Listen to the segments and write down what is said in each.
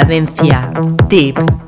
Cadencia Deep.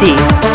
Deep.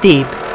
Tip.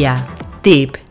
Cadencia. Tip.